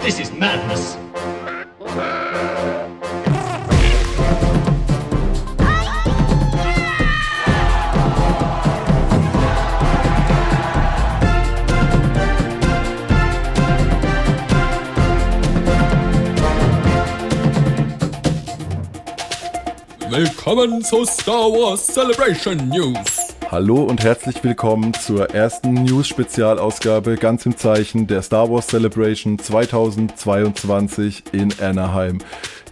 This is madness. Willkommen zu Star Wars Celebration News. Hallo und herzlich willkommen zur ersten News-Spezialausgabe ganz im Zeichen der Star Wars Celebration 2022 in Anaheim.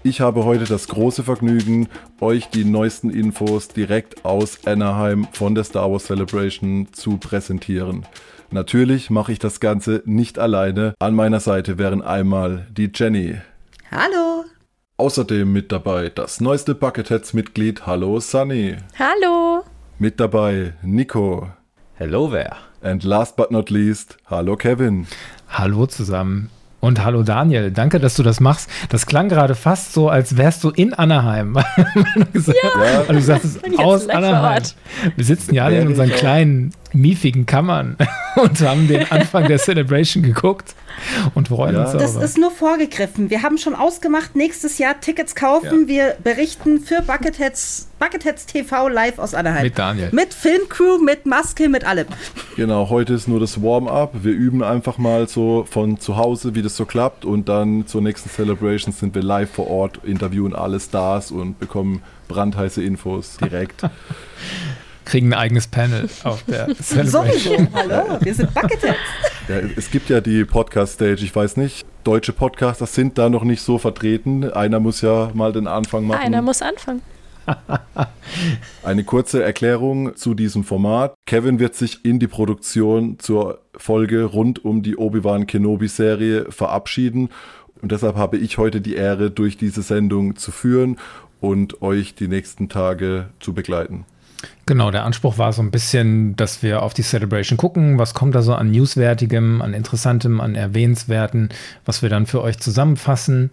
Ich habe heute das große Vergnügen, euch die neuesten Infos direkt aus Anaheim von der Star Wars Celebration zu präsentieren. Natürlich mache ich das Ganze nicht alleine. An meiner Seite wären einmal die Jenny. Hallo. Außerdem mit dabei das neueste Bucketheads-Mitglied. Hallo Sunny. Hallo. Mit dabei Nico. Hello there. And last but not least, hallo Kevin. Hallo zusammen. Und hallo Daniel, danke, dass du das machst. Das klang gerade fast so, als wärst du in Anaheim. gesagt, ja. du sagst aus Anaheim. Wir sitzen ja alle in unseren kleinen, miefigen Kammern und haben den Anfang der Celebration geguckt und freuen ja. uns Das ist nur vorgegriffen. Wir haben schon ausgemacht, nächstes Jahr Tickets kaufen. Ja. Wir berichten für Bucketheads, Bucketheads TV live aus Anaheim. Mit Daniel. Mit Filmcrew, mit Maske, mit allem. Genau, heute ist nur das Warm-up. Wir üben einfach mal so von zu Hause, wie das so klappt. Und dann zur nächsten Celebration sind wir live vor Ort, interviewen alle Stars und bekommen brandheiße Infos direkt. kriegen ein eigenes Panel auf der Celebration. Sowieso, hallo, wir sind Bucketheads. Ja, es gibt ja die Podcast-Stage, ich weiß nicht, deutsche Podcaster sind da noch nicht so vertreten. Einer muss ja mal den Anfang machen. Einer muss anfangen. Eine kurze Erklärung zu diesem Format. Kevin wird sich in die Produktion zur Folge rund um die Obi-Wan Kenobi-Serie verabschieden. Und deshalb habe ich heute die Ehre, durch diese Sendung zu führen und euch die nächsten Tage zu begleiten. Genau, der Anspruch war so ein bisschen, dass wir auf die Celebration gucken, was kommt da so an Newswertigem, an Interessantem, an Erwähnenswerten, was wir dann für euch zusammenfassen.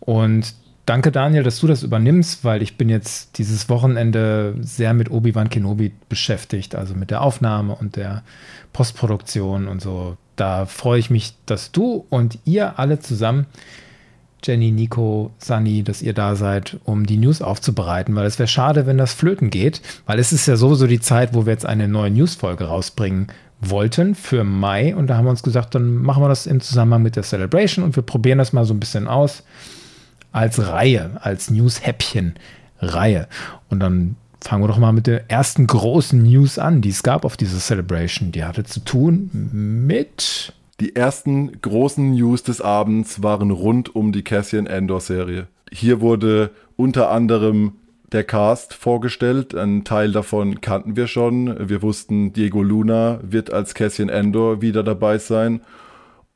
Und danke Daniel, dass du das übernimmst, weil ich bin jetzt dieses Wochenende sehr mit Obi-Wan Kenobi beschäftigt, also mit der Aufnahme und der Postproduktion und so. Da freue ich mich, dass du und ihr alle zusammen Jenny, Nico, Sunny, dass ihr da seid, um die News aufzubereiten, weil es wäre schade, wenn das flöten geht, weil es ist ja sowieso die Zeit, wo wir jetzt eine neue Newsfolge rausbringen wollten für Mai und da haben wir uns gesagt, dann machen wir das im Zusammenhang mit der Celebration und wir probieren das mal so ein bisschen aus als Reihe, als News-Häppchen-Reihe und dann fangen wir doch mal mit der ersten großen News an, die es gab auf dieser Celebration. Die hatte zu tun mit die ersten großen News des Abends waren rund um die Cassian Andor Serie. Hier wurde unter anderem der Cast vorgestellt. Ein Teil davon kannten wir schon. Wir wussten, Diego Luna wird als Cassian Andor wieder dabei sein.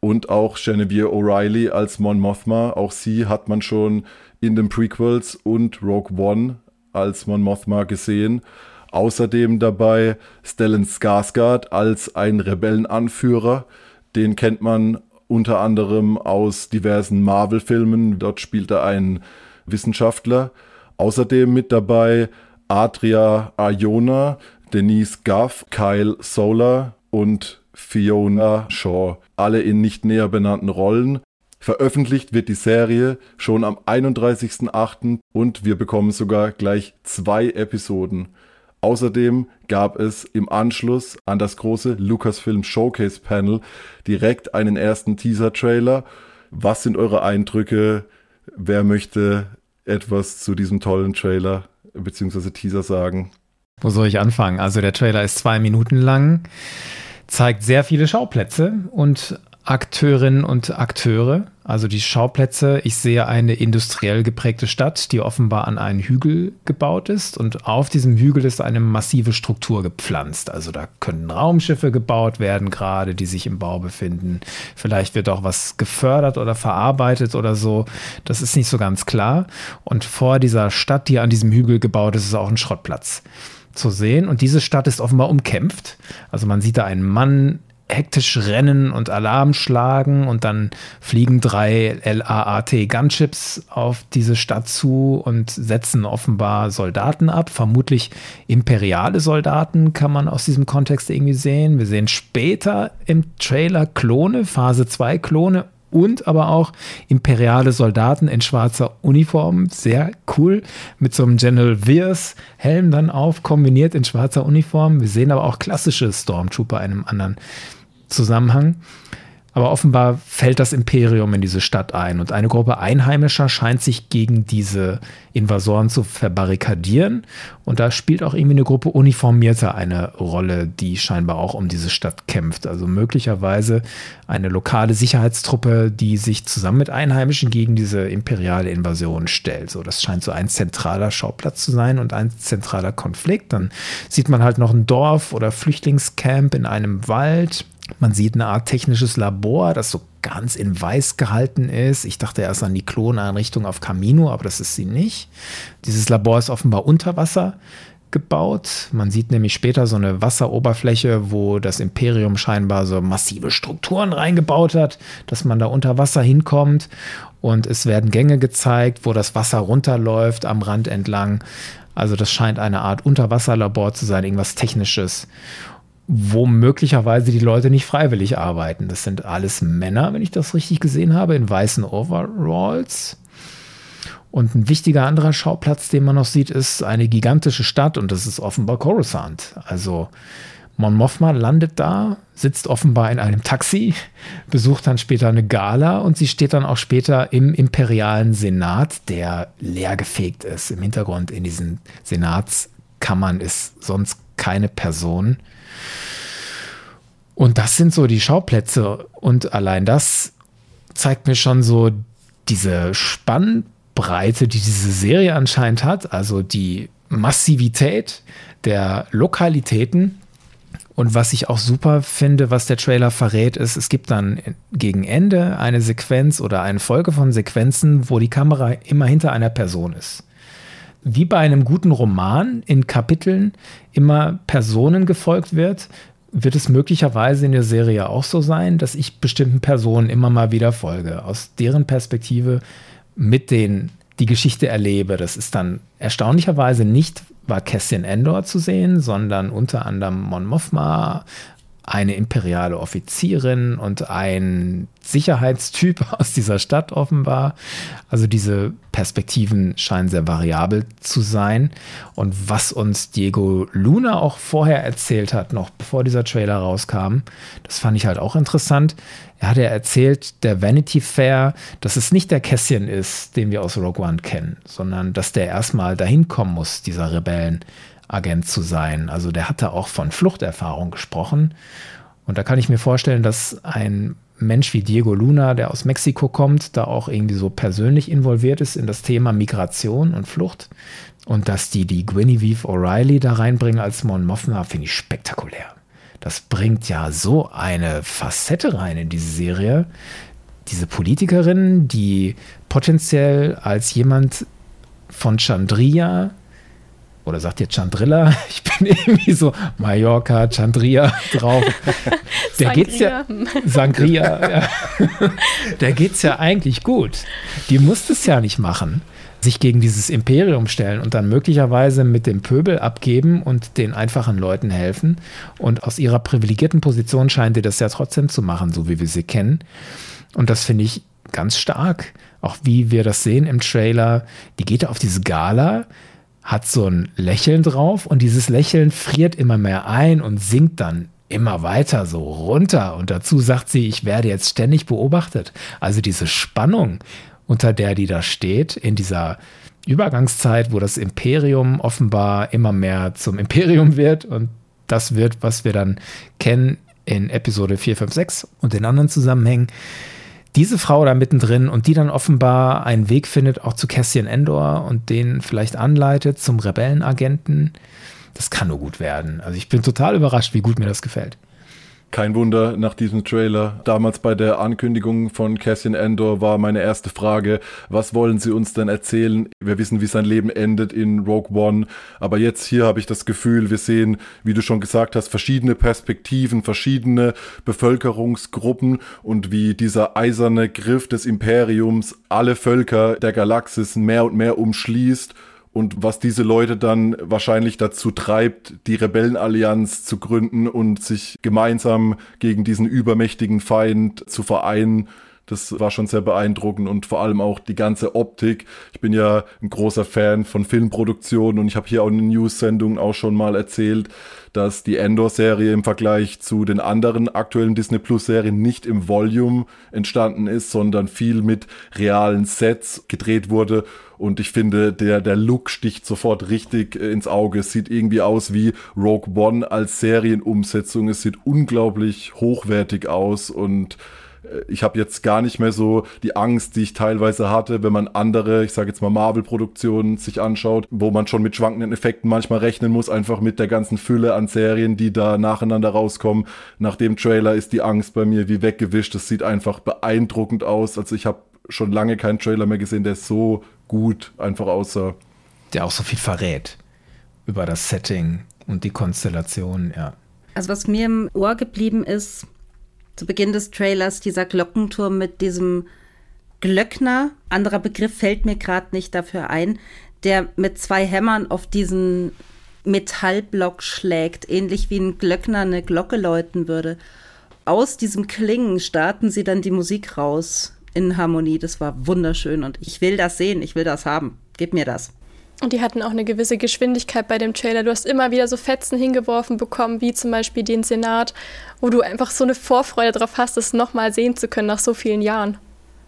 Und auch Genevieve O'Reilly als Mon Mothma. Auch sie hat man schon in den Prequels und Rogue One als Mon Mothma gesehen. Außerdem dabei Stellan Skarsgård als ein Rebellenanführer. Den kennt man unter anderem aus diversen Marvel-Filmen. Dort spielt er einen Wissenschaftler. Außerdem mit dabei Adria Arjona, Denise Guff, Kyle Solar und Fiona Shaw. Alle in nicht näher benannten Rollen. Veröffentlicht wird die Serie schon am 31.08. und wir bekommen sogar gleich zwei Episoden. Außerdem gab es im Anschluss an das große Lucasfilm Showcase Panel direkt einen ersten Teaser-Trailer. Was sind eure Eindrücke? Wer möchte etwas zu diesem tollen Trailer bzw. Teaser sagen? Wo soll ich anfangen? Also der Trailer ist zwei Minuten lang, zeigt sehr viele Schauplätze und Akteurinnen und Akteure, also die Schauplätze. Ich sehe eine industriell geprägte Stadt, die offenbar an einen Hügel gebaut ist und auf diesem Hügel ist eine massive Struktur gepflanzt. Also da können Raumschiffe gebaut werden, gerade die sich im Bau befinden. Vielleicht wird auch was gefördert oder verarbeitet oder so. Das ist nicht so ganz klar. Und vor dieser Stadt, die an diesem Hügel gebaut ist, ist auch ein Schrottplatz zu sehen. Und diese Stadt ist offenbar umkämpft. Also man sieht da einen Mann hektisch rennen und Alarm schlagen und dann fliegen drei LAAT Gunships auf diese Stadt zu und setzen offenbar Soldaten ab, vermutlich imperiale Soldaten kann man aus diesem Kontext irgendwie sehen. Wir sehen später im Trailer Klone, Phase 2 Klone und aber auch imperiale Soldaten in schwarzer Uniform. Sehr cool. Mit so einem General Veers Helm dann auf, kombiniert in schwarzer Uniform. Wir sehen aber auch klassische Stormtrooper in einem anderen Zusammenhang. Aber offenbar fällt das Imperium in diese Stadt ein und eine Gruppe Einheimischer scheint sich gegen diese Invasoren zu verbarrikadieren. Und da spielt auch irgendwie eine Gruppe Uniformierter eine Rolle, die scheinbar auch um diese Stadt kämpft. Also möglicherweise eine lokale Sicherheitstruppe, die sich zusammen mit Einheimischen gegen diese imperiale Invasion stellt. So, das scheint so ein zentraler Schauplatz zu sein und ein zentraler Konflikt. Dann sieht man halt noch ein Dorf oder Flüchtlingscamp in einem Wald man sieht eine Art technisches Labor, das so ganz in weiß gehalten ist. Ich dachte erst an die Kloneinrichtung auf Camino, aber das ist sie nicht. Dieses Labor ist offenbar unter Wasser gebaut. Man sieht nämlich später so eine Wasseroberfläche, wo das Imperium scheinbar so massive Strukturen reingebaut hat, dass man da unter Wasser hinkommt. Und es werden Gänge gezeigt, wo das Wasser runterläuft am Rand entlang. Also das scheint eine Art Unterwasserlabor zu sein, irgendwas Technisches wo möglicherweise die Leute nicht freiwillig arbeiten. Das sind alles Männer, wenn ich das richtig gesehen habe, in weißen Overalls. Und ein wichtiger anderer Schauplatz, den man noch sieht, ist eine gigantische Stadt und das ist offenbar Coruscant. Also Mon Mothma landet da, sitzt offenbar in einem Taxi, besucht dann später eine Gala und sie steht dann auch später im imperialen Senat, der leergefegt ist. Im Hintergrund in diesen Senatskammern ist sonst keine Person. Und das sind so die Schauplätze. Und allein das zeigt mir schon so diese Spannbreite, die diese Serie anscheinend hat. Also die Massivität der Lokalitäten. Und was ich auch super finde, was der Trailer verrät, ist, es gibt dann gegen Ende eine Sequenz oder eine Folge von Sequenzen, wo die Kamera immer hinter einer Person ist. Wie bei einem guten Roman in Kapiteln immer Personen gefolgt wird, wird es möglicherweise in der Serie auch so sein, dass ich bestimmten Personen immer mal wieder folge, aus deren Perspektive mit denen die Geschichte erlebe. Das ist dann erstaunlicherweise nicht war Cassian Endor zu sehen, sondern unter anderem Mon Mothma, eine imperiale Offizierin und ein Sicherheitstyp aus dieser Stadt offenbar. Also diese Perspektiven scheinen sehr variabel zu sein. Und was uns Diego Luna auch vorher erzählt hat, noch bevor dieser Trailer rauskam, das fand ich halt auch interessant. Er hat ja erzählt, der Vanity Fair, dass es nicht der Kässchen ist, den wir aus Rogue One kennen, sondern dass der erstmal dahin kommen muss, dieser Rebellen. Agent zu sein. Also der hatte auch von Fluchterfahrung gesprochen. Und da kann ich mir vorstellen, dass ein Mensch wie Diego Luna, der aus Mexiko kommt, da auch irgendwie so persönlich involviert ist in das Thema Migration und Flucht. Und dass die die Guinevere O'Reilly da reinbringen als Mon Mothma, finde ich spektakulär. Das bringt ja so eine Facette rein in diese Serie. Diese Politikerin, die potenziell als jemand von Chandria oder sagt ihr Chandrilla? Ich bin irgendwie so Mallorca, Chandria drauf. Der geht's ja Sangria, ja. Der geht's ja eigentlich gut. Die muss es ja nicht machen, sich gegen dieses Imperium stellen und dann möglicherweise mit dem Pöbel abgeben und den einfachen Leuten helfen. Und aus ihrer privilegierten Position scheint ihr das ja trotzdem zu machen, so wie wir sie kennen. Und das finde ich ganz stark. Auch wie wir das sehen im Trailer. Die geht auf diese Gala hat so ein Lächeln drauf und dieses Lächeln friert immer mehr ein und sinkt dann immer weiter so runter. Und dazu sagt sie, ich werde jetzt ständig beobachtet. Also diese Spannung, unter der die da steht, in dieser Übergangszeit, wo das Imperium offenbar immer mehr zum Imperium wird und das wird, was wir dann kennen in Episode 4, 5, 6 und in anderen Zusammenhängen diese Frau da mittendrin und die dann offenbar einen Weg findet, auch zu Cassian Endor und den vielleicht anleitet zum Rebellenagenten, das kann nur gut werden. Also ich bin total überrascht, wie gut mir das gefällt. Kein Wunder nach diesem Trailer. Damals bei der Ankündigung von Cassian Endor war meine erste Frage, was wollen Sie uns denn erzählen? Wir wissen, wie sein Leben endet in Rogue One, aber jetzt hier habe ich das Gefühl, wir sehen, wie du schon gesagt hast, verschiedene Perspektiven, verschiedene Bevölkerungsgruppen und wie dieser eiserne Griff des Imperiums alle Völker der Galaxis mehr und mehr umschließt und was diese Leute dann wahrscheinlich dazu treibt, die Rebellenallianz zu gründen und sich gemeinsam gegen diesen übermächtigen Feind zu vereinen, Das war schon sehr beeindruckend und vor allem auch die ganze Optik. Ich bin ja ein großer Fan von Filmproduktionen und ich habe hier auch in den News-Sendungen auch schon mal erzählt, dass die Endor-Serie im Vergleich zu den anderen aktuellen Disney Plus-Serien nicht im Volume entstanden ist, sondern viel mit realen Sets gedreht wurde. Und ich finde, der, der Look sticht sofort richtig äh, ins Auge. Es sieht irgendwie aus wie Rogue One als Serienumsetzung. Es sieht unglaublich hochwertig aus und ich habe jetzt gar nicht mehr so die Angst, die ich teilweise hatte, wenn man andere, ich sage jetzt mal Marvel-Produktionen sich anschaut, wo man schon mit schwankenden Effekten manchmal rechnen muss, einfach mit der ganzen Fülle an Serien, die da nacheinander rauskommen. Nach dem Trailer ist die Angst bei mir wie weggewischt. Das sieht einfach beeindruckend aus. Also ich habe schon lange keinen Trailer mehr gesehen, der so gut einfach aussah. Der auch so viel verrät über das Setting und die Konstellation, ja. Also was mir im Ohr geblieben ist, zu Beginn des Trailers dieser Glockenturm mit diesem Glöckner, anderer Begriff fällt mir gerade nicht dafür ein, der mit zwei Hämmern auf diesen Metallblock schlägt, ähnlich wie ein Glöckner eine Glocke läuten würde. Aus diesem Klingen starten sie dann die Musik raus in Harmonie. Das war wunderschön und ich will das sehen, ich will das haben. Gib mir das. Und die hatten auch eine gewisse Geschwindigkeit bei dem Trailer. Du hast immer wieder so Fetzen hingeworfen bekommen, wie zum Beispiel den Senat, wo du einfach so eine Vorfreude drauf hast, das nochmal sehen zu können nach so vielen Jahren.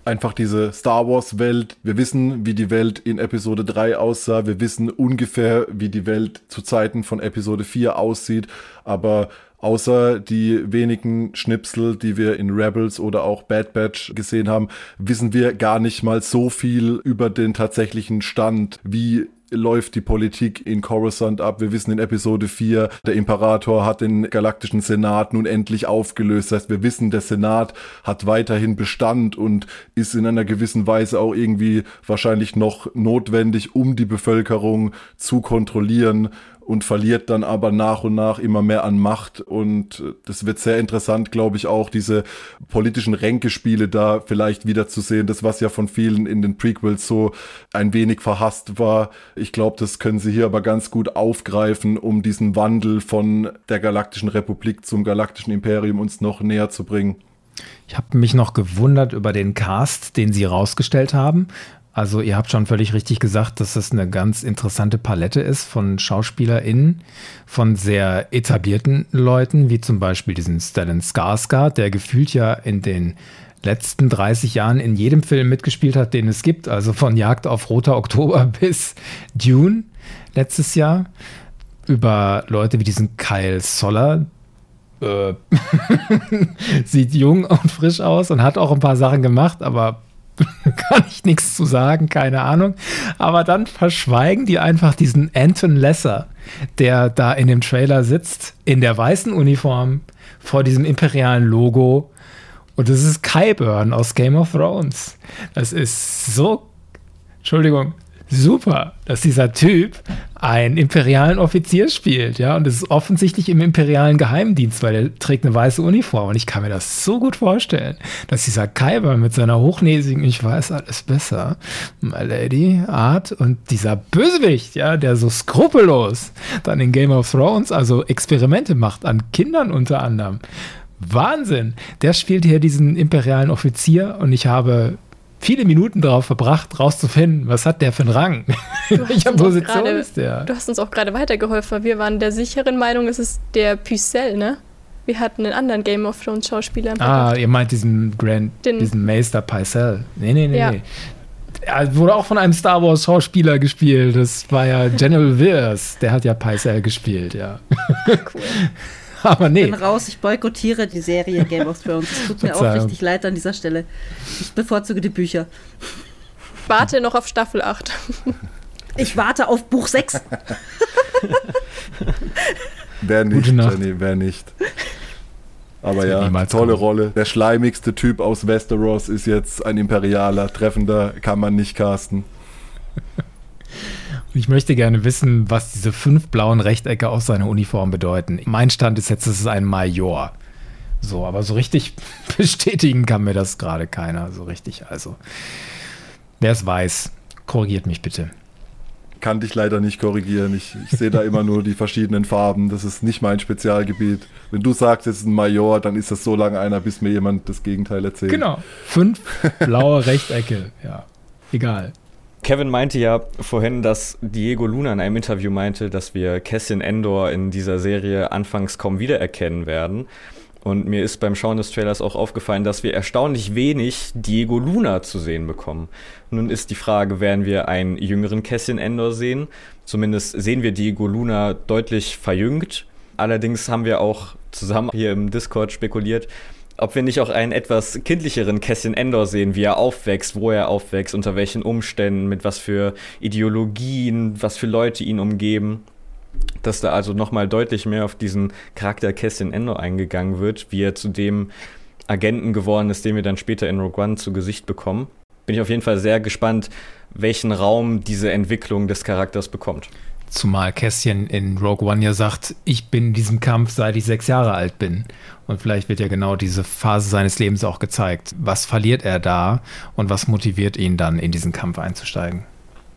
Einfach diese Star Wars-Welt. Wir wissen, wie die Welt in Episode 3 aussah. Wir wissen ungefähr, wie die Welt zu Zeiten von Episode 4 aussieht. Aber außer die wenigen Schnipsel, die wir in Rebels oder auch Bad Batch gesehen haben, wissen wir gar nicht mal so viel über den tatsächlichen Stand, wie läuft die Politik in Coruscant ab. Wir wissen in Episode 4, der Imperator hat den galaktischen Senat nun endlich aufgelöst. Das heißt, wir wissen, der Senat hat weiterhin Bestand und ist in einer gewissen Weise auch irgendwie wahrscheinlich noch notwendig, um die Bevölkerung zu kontrollieren und verliert dann aber nach und nach immer mehr an Macht. Und das wird sehr interessant, glaube ich, auch diese politischen Ränkespiele da vielleicht wieder zu sehen. Das, was ja von vielen in den Prequels so ein wenig verhasst war. Ich glaube, das können sie hier aber ganz gut aufgreifen, um diesen Wandel von der Galaktischen Republik zum Galaktischen Imperium uns noch näher zu bringen. Ich habe mich noch gewundert über den Cast, den sie rausgestellt haben. Also ihr habt schon völlig richtig gesagt, dass das eine ganz interessante Palette ist von SchauspielerInnen, von sehr etablierten Leuten, wie zum Beispiel diesen Stellan Skarsgård, der gefühlt ja in den letzten 30 Jahren in jedem Film mitgespielt hat, den es gibt. Also von Jagd auf Roter Oktober bis Dune letztes Jahr. Über Leute wie diesen Kyle Soller, äh, sieht jung und frisch aus und hat auch ein paar Sachen gemacht, aber kann ich nichts zu sagen, keine Ahnung. Aber dann verschweigen die einfach diesen Anton Lesser, der da in dem Trailer sitzt, in der weißen Uniform, vor diesem imperialen Logo. Und das ist Kyburn aus Game of Thrones. Das ist so, Entschuldigung, super, dass dieser Typ einen imperialen Offizier spielt, ja, und es ist offensichtlich im imperialen Geheimdienst, weil er trägt eine weiße Uniform und ich kann mir das so gut vorstellen, dass dieser Kyber mit seiner hochnäsigen, ich weiß alles besser, My Lady Art und dieser Bösewicht, ja, der so skrupellos dann in Game of Thrones, also Experimente macht an Kindern unter anderem. Wahnsinn! Der spielt hier diesen imperialen Offizier und ich habe viele Minuten darauf verbracht, rauszufinden, was hat der für einen Rang? Welcher Position grade, ist der? Du hast uns auch gerade weitergeholfen. Wir waren der sicheren Meinung, es ist der Pucelle, ne? Wir hatten einen anderen Game of Thrones Schauspieler. Ah, ihr meint diesen Grand, Den, diesen Meister Pycelle. Nee, nee, nee, ja. nee. Er wurde auch von einem Star Wars Schauspieler gespielt. Das war ja General Wills. Der hat ja Pycelle gespielt, ja. Cool. Aber nee. Ich bin raus, ich boykottiere die Serie Game of Thrones. Es tut mir auch richtig leid an dieser Stelle. Ich bevorzuge die Bücher. Warte noch auf Staffel 8. Ich warte auf Buch 6. wer nicht, Jenny, wer nicht. Aber ja, tolle kommen. Rolle. Der schleimigste Typ aus Westeros ist jetzt ein Imperialer. Treffender kann man nicht casten. Ich möchte gerne wissen, was diese fünf blauen Rechtecke aus seiner Uniform bedeuten. Mein Stand ist jetzt, es ist ein Major. So, aber so richtig bestätigen kann mir das gerade keiner. So richtig. Also, wer es weiß, korrigiert mich bitte. kann dich leider nicht korrigieren. Ich, ich sehe da immer nur die verschiedenen Farben. Das ist nicht mein Spezialgebiet. Wenn du sagst, es ist ein Major, dann ist das so lange einer, bis mir jemand das Gegenteil erzählt. Genau. Fünf blaue Rechtecke. Ja, egal. Kevin meinte ja vorhin, dass Diego Luna in einem Interview meinte, dass wir Cassian Endor in dieser Serie anfangs kaum wiedererkennen werden. Und mir ist beim Schauen des Trailers auch aufgefallen, dass wir erstaunlich wenig Diego Luna zu sehen bekommen. Nun ist die Frage, werden wir einen jüngeren Cassian Endor sehen? Zumindest sehen wir Diego Luna deutlich verjüngt. Allerdings haben wir auch zusammen hier im Discord spekuliert, ob wir nicht auch einen etwas kindlicheren Cassian Endor sehen, wie er aufwächst, wo er aufwächst, unter welchen Umständen, mit was für Ideologien, was für Leute ihn umgeben dass da also nochmal deutlich mehr auf diesen Charakter Cassian Endor eingegangen wird, wie er zu dem Agenten geworden ist, den wir dann später in Rogue One zu Gesicht bekommen. Bin ich auf jeden Fall sehr gespannt, welchen Raum diese Entwicklung des Charakters bekommt. Zumal Cassian in Rogue One ja sagt, ich bin in diesem Kampf, seit ich sechs Jahre alt bin. Und vielleicht wird ja genau diese Phase seines Lebens auch gezeigt. Was verliert er da und was motiviert ihn dann, in diesen Kampf einzusteigen?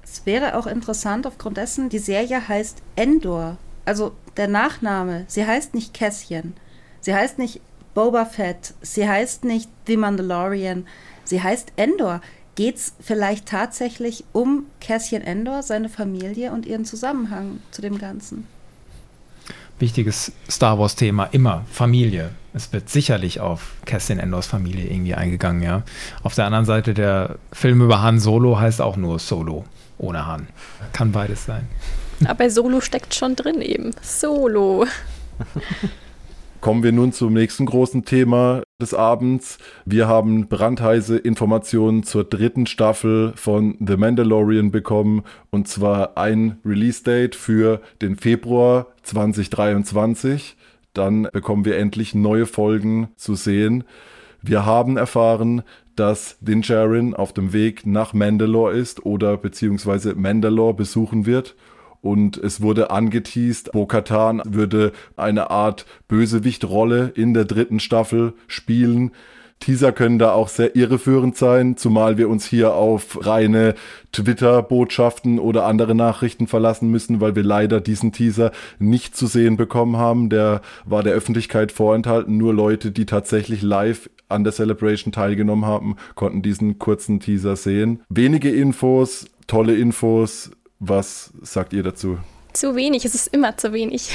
Es wäre auch interessant aufgrund dessen, die Serie heißt Endor. Also der Nachname. Sie heißt nicht Cassian. Sie heißt nicht Boba Fett. Sie heißt nicht The Mandalorian. Sie heißt Endor. Geht es vielleicht tatsächlich um Cassian Endor, seine Familie und ihren Zusammenhang zu dem Ganzen? Wichtiges Star Wars-Thema immer Familie. Es wird sicherlich auf Cassian Endors Familie irgendwie eingegangen, ja. Auf der anderen Seite der Film über Han Solo heißt auch nur Solo ohne Hahn. Kann beides sein. Aber bei Solo steckt schon drin eben. Solo. Kommen wir nun zum nächsten großen Thema des Abends. Wir haben brandheiße Informationen zur dritten Staffel von The Mandalorian bekommen und zwar ein Release-Date für den Februar 2023. Dann bekommen wir endlich neue Folgen zu sehen. Wir haben erfahren, dass Din Djarin auf dem Weg nach Mandalore ist oder beziehungsweise Mandalore besuchen wird. Und es wurde angeteased, Bo-Katan würde eine Art Bösewichtrolle in der dritten Staffel spielen. Teaser können da auch sehr irreführend sein, zumal wir uns hier auf reine Twitter-Botschaften oder andere Nachrichten verlassen müssen, weil wir leider diesen Teaser nicht zu sehen bekommen haben. Der war der Öffentlichkeit vorenthalten. Nur Leute, die tatsächlich live an der Celebration teilgenommen haben, konnten diesen kurzen Teaser sehen. Wenige Infos, tolle Infos. Was sagt ihr dazu? Zu wenig, es ist immer zu wenig.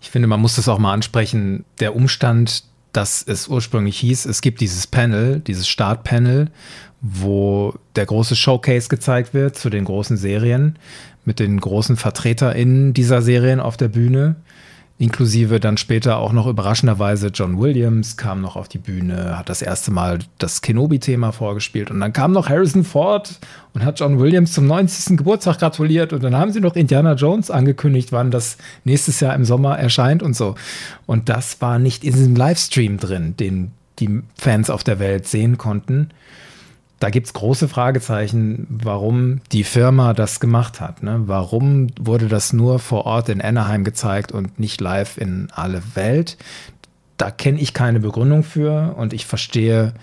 Ich finde, man muss das auch mal ansprechen. Der Umstand, dass es ursprünglich hieß, es gibt dieses Panel, dieses Startpanel, wo der große Showcase gezeigt wird zu den großen Serien mit den großen VertreterInnen dieser Serien auf der Bühne inklusive dann später auch noch überraschenderweise John Williams kam noch auf die Bühne, hat das erste Mal das Kenobi-Thema vorgespielt und dann kam noch Harrison Ford und hat John Williams zum 90. Geburtstag gratuliert und dann haben sie noch Indiana Jones angekündigt, wann das nächstes Jahr im Sommer erscheint und so. Und das war nicht in diesem Livestream drin, den die Fans auf der Welt sehen konnten da gibt es große Fragezeichen, warum die Firma das gemacht hat. Ne? Warum wurde das nur vor Ort in Anaheim gezeigt und nicht live in alle Welt? Da kenne ich keine Begründung für und ich verstehe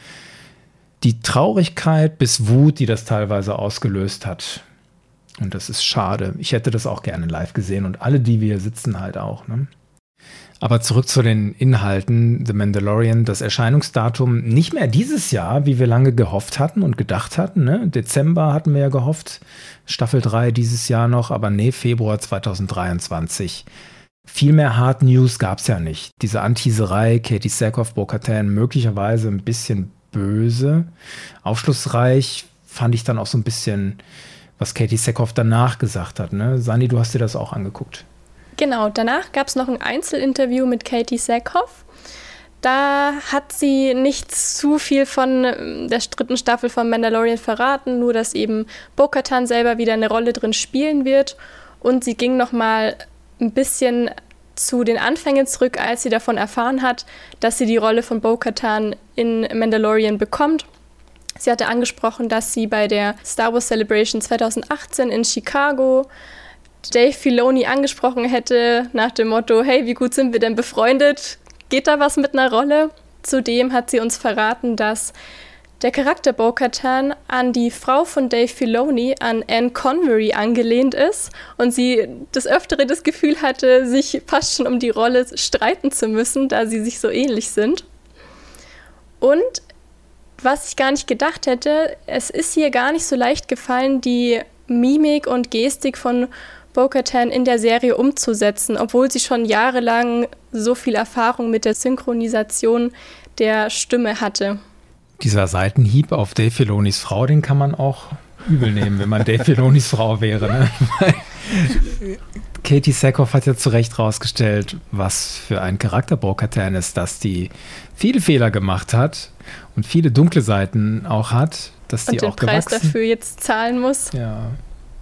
die Traurigkeit bis Wut, die das teilweise ausgelöst hat. Und das ist schade. Ich hätte das auch gerne live gesehen und alle, die wir sitzen, halt auch. Ne? Aber zurück zu den Inhalten. The Mandalorian, das Erscheinungsdatum nicht mehr dieses Jahr, wie wir lange gehofft hatten und gedacht hatten. Ne? Dezember hatten wir ja gehofft, Staffel 3 dieses Jahr noch, aber nee, Februar 2023. Viel mehr Hard News gab es ja nicht. Diese Anteaserei, Katie Sackhoff, Bo-Katan, möglicherweise ein bisschen böse. Aufschlussreich fand ich dann auch so ein bisschen, was Katie Sackhoff danach gesagt hat. Ne? Sani, du hast dir das auch angeguckt. Genau, danach gab es noch ein Einzelinterview mit Katie Sackhoff. Da hat sie nicht zu viel von ähm, der dritten Staffel von Mandalorian verraten, nur dass eben Bo-Katan selber wieder eine Rolle drin spielen wird. Und sie ging noch mal ein bisschen zu den Anfängen zurück, als sie davon erfahren hat, dass sie die Rolle von Bo-Katan in Mandalorian bekommt. Sie hatte angesprochen, dass sie bei der Star Wars Celebration 2018 in Chicago Dave Filoni angesprochen hätte, nach dem Motto, hey, wie gut sind wir denn befreundet? Geht da was mit einer Rolle? Zudem hat sie uns verraten, dass der Charakter Bo-Katan an die Frau von Dave Filoni, an Anne Convery, angelehnt ist und sie des Öfteren das Gefühl hatte, sich fast schon um die Rolle streiten zu müssen, da sie sich so ähnlich sind. Und was ich gar nicht gedacht hätte, es ist hier gar nicht so leicht gefallen, die Mimik und Gestik von Bo-Katan in der Serie umzusetzen, obwohl sie schon jahrelang so viel Erfahrung mit der Synchronisation der Stimme hatte. Dieser Seitenhieb auf Dave Filonis Frau, den kann man auch übel nehmen, wenn man Dave Filonis Frau wäre. Ne? Katie Sackhoff hat ja zu Recht rausgestellt, was für ein Charakter Bo-Katan ist, dass die viele Fehler gemacht hat und viele dunkle Seiten auch hat, dass die und den auch Preis dafür jetzt zahlen muss. Ja.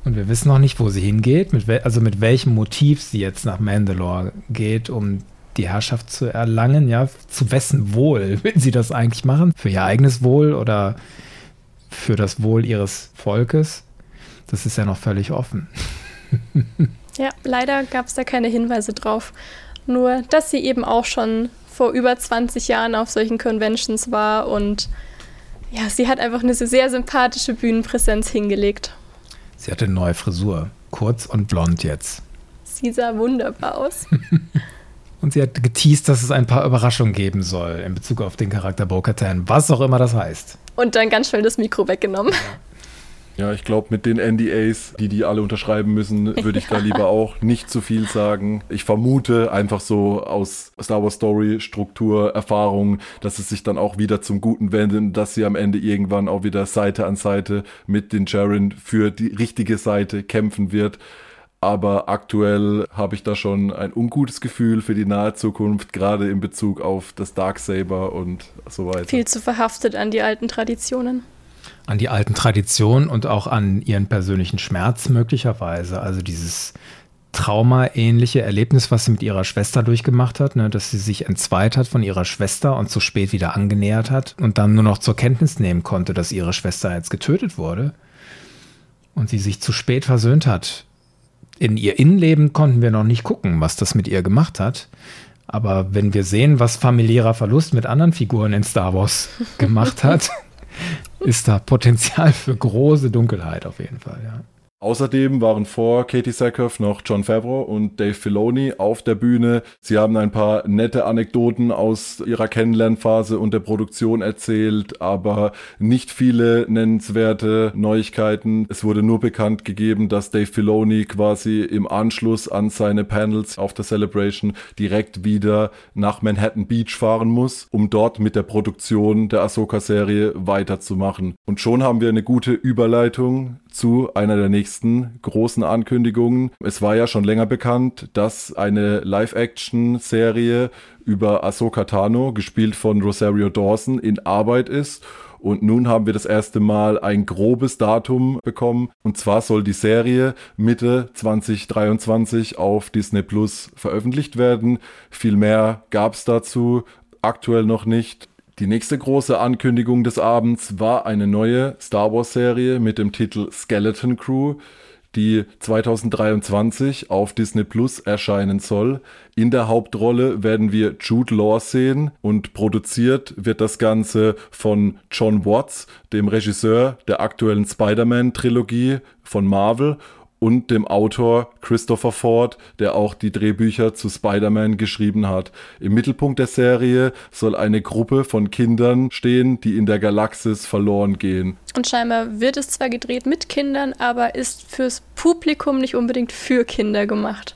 Und wir wissen noch nicht, wo sie hingeht, mit also mit welchem Motiv sie jetzt nach Mandalore geht, um die Herrschaft zu erlangen, ja, zu wessen Wohl will sie das eigentlich machen? Für ihr eigenes Wohl oder für das Wohl ihres Volkes? Das ist ja noch völlig offen. ja, leider gab es da keine Hinweise drauf. Nur, dass sie eben auch schon vor über 20 Jahren auf solchen Conventions war und ja, sie hat einfach eine sehr sympathische Bühnenpräsenz hingelegt. Sie hatte eine neue Frisur, kurz und blond jetzt. Sie sah wunderbar aus. Und sie hat geteased, dass es ein paar Überraschungen geben soll in Bezug auf den Charakter Bo-Katan, was auch immer das heißt. Und dann ganz schnell das Mikro weggenommen. Ja, ich glaube, mit den NDAs, die die alle unterschreiben müssen, würde ich da lieber auch nicht zu viel sagen. Ich vermute einfach so aus Star Wars Story Struktur, Erfahrung, dass es sich dann auch wieder zum Guten wendet, dass sie am Ende irgendwann auch wieder Seite an Seite mit den Jaren für die richtige Seite kämpfen wird. Aber aktuell habe ich da schon ein ungutes Gefühl für die nahe Zukunft, gerade in Bezug auf das Darksaber und so weiter. Viel zu verhaftet an die alten Traditionen. An die alten Traditionen und auch an ihren persönlichen Schmerz möglicherweise. Also dieses Trauma-ähnliche Erlebnis, was sie mit ihrer Schwester durchgemacht hat, ne, dass sie sich entzweit hat von ihrer Schwester und zu spät wieder angenähert hat und dann nur noch zur Kenntnis nehmen konnte, dass ihre Schwester jetzt getötet wurde und sie sich zu spät versöhnt hat in ihr Innenleben konnten wir noch nicht gucken, was das mit ihr gemacht hat. Aber wenn wir sehen, was familiärer Verlust mit anderen Figuren in Star Wars gemacht hat, ist da Potenzial für große Dunkelheit auf jeden Fall, ja. Außerdem waren vor Katie Sackhoff noch John Favreau und Dave Filoni auf der Bühne. Sie haben ein paar nette Anekdoten aus ihrer Kennenlernphase und der Produktion erzählt, aber nicht viele nennenswerte Neuigkeiten. Es wurde nur bekannt gegeben, dass Dave Filoni quasi im Anschluss an seine Panels auf der Celebration direkt wieder nach Manhattan Beach fahren muss, um dort mit der Produktion der Ahsoka-Serie weiterzumachen. Und schon haben wir eine gute Überleitung zu einer der nächsten großen Ankündigungen. Es war ja schon länger bekannt, dass eine Live-Action-Serie über Ahsoka Tano, gespielt von Rosario Dawson, in Arbeit ist. Und nun haben wir das erste Mal ein grobes Datum bekommen. Und zwar soll die Serie Mitte 2023 auf Disney Plus veröffentlicht werden. Viel mehr gab es dazu aktuell noch nicht. Die nächste große Ankündigung des Abends war eine neue Star Wars-Serie mit dem Titel Skeleton Crew, die 2023 auf Disney Plus erscheinen soll. In der Hauptrolle werden wir Jude Law sehen und produziert wird das Ganze von John Watts, dem Regisseur der aktuellen Spider-Man-Trilogie von Marvel und dem Autor Christopher Ford, der auch die Drehbücher zu Spider-Man geschrieben hat. Im Mittelpunkt der Serie soll eine Gruppe von Kindern stehen, die in der Galaxis verloren gehen. Und scheinbar wird es zwar gedreht mit Kindern, aber ist fürs Publikum nicht unbedingt für Kinder gemacht.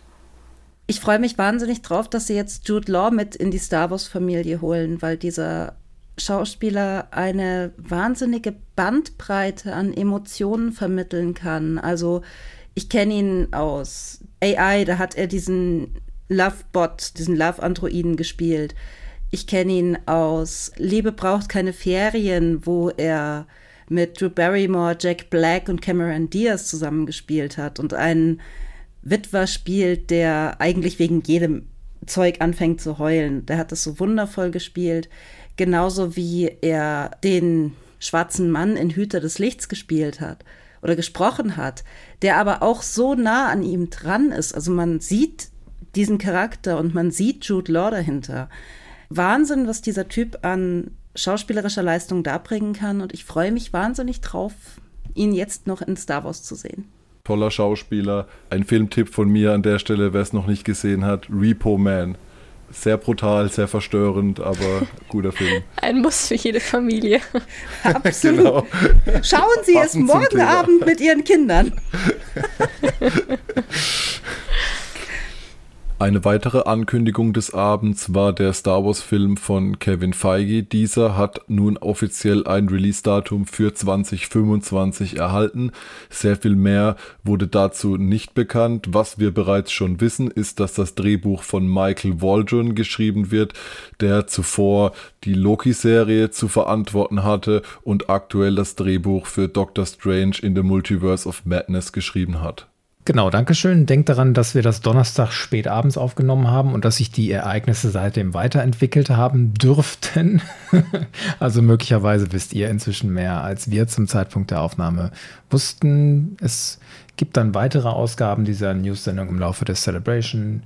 Ich freue mich wahnsinnig drauf, dass sie jetzt Jude Law mit in die Star Wars-Familie holen, weil dieser Schauspieler eine wahnsinnige Bandbreite an Emotionen vermitteln kann. Also ich kenne ihn aus AI, da hat er diesen Love-Bot, diesen Love-Androiden gespielt. Ich kenne ihn aus Liebe braucht keine Ferien, wo er mit Drew Barrymore, Jack Black und Cameron Diaz zusammengespielt hat und einen Witwer spielt, der eigentlich wegen jedem Zeug anfängt zu heulen. Der hat das so wundervoll gespielt. Genauso wie er den schwarzen Mann in Hüter des Lichts gespielt hat oder gesprochen hat, der aber auch so nah an ihm dran ist. Also man sieht diesen Charakter und man sieht Jude Law dahinter. Wahnsinn, was dieser Typ an schauspielerischer Leistung darbringen kann. Und ich freue mich wahnsinnig drauf, ihn jetzt noch in Star Wars zu sehen. Toller Schauspieler. Ein Filmtipp von mir an der Stelle, wer es noch nicht gesehen hat: Repo Man. Sehr brutal, sehr verstörend, aber guter Film. Ein Muss für jede Familie. Absolut. Genau. Schauen Sie es morgen Abend mit Ihren Kindern. Eine weitere Ankündigung des Abends war der Star Wars-Film von Kevin Feige. Dieser hat nun offiziell ein Release-Datum für 2025 erhalten. Sehr viel mehr wurde dazu nicht bekannt. Was wir bereits schon wissen, ist, dass das Drehbuch von Michael Waldron geschrieben wird, der zuvor die Loki-Serie zu verantworten hatte und aktuell das Drehbuch für Doctor Strange in the Multiverse of Madness geschrieben hat. Genau, Dankeschön. Denkt daran, dass wir das Donnerstag spät abends aufgenommen haben und dass sich die Ereignisse seitdem weiterentwickelt haben dürften. also möglicherweise wisst ihr inzwischen mehr, als wir zum Zeitpunkt der Aufnahme wussten. Es gibt dann weitere Ausgaben dieser News-Sendung im Laufe des Celebration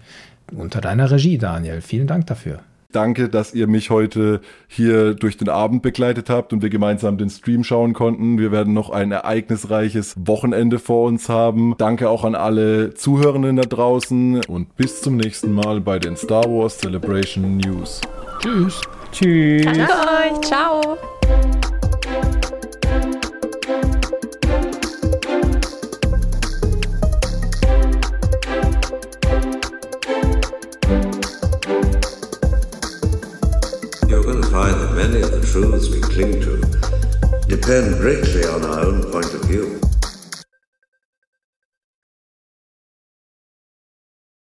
unter deiner Regie, Daniel. Vielen Dank dafür. Danke, dass ihr mich heute hier durch den Abend begleitet habt und wir gemeinsam den Stream schauen konnten. Wir werden noch ein ereignisreiches Wochenende vor uns haben. Danke auch an alle Zuhörenden da draußen und bis zum nächsten Mal bei den Star Wars Celebration News. Tschüss. Tschüss. Danke euch. Ciao. Truths we cling to depend greatly on our own point of view.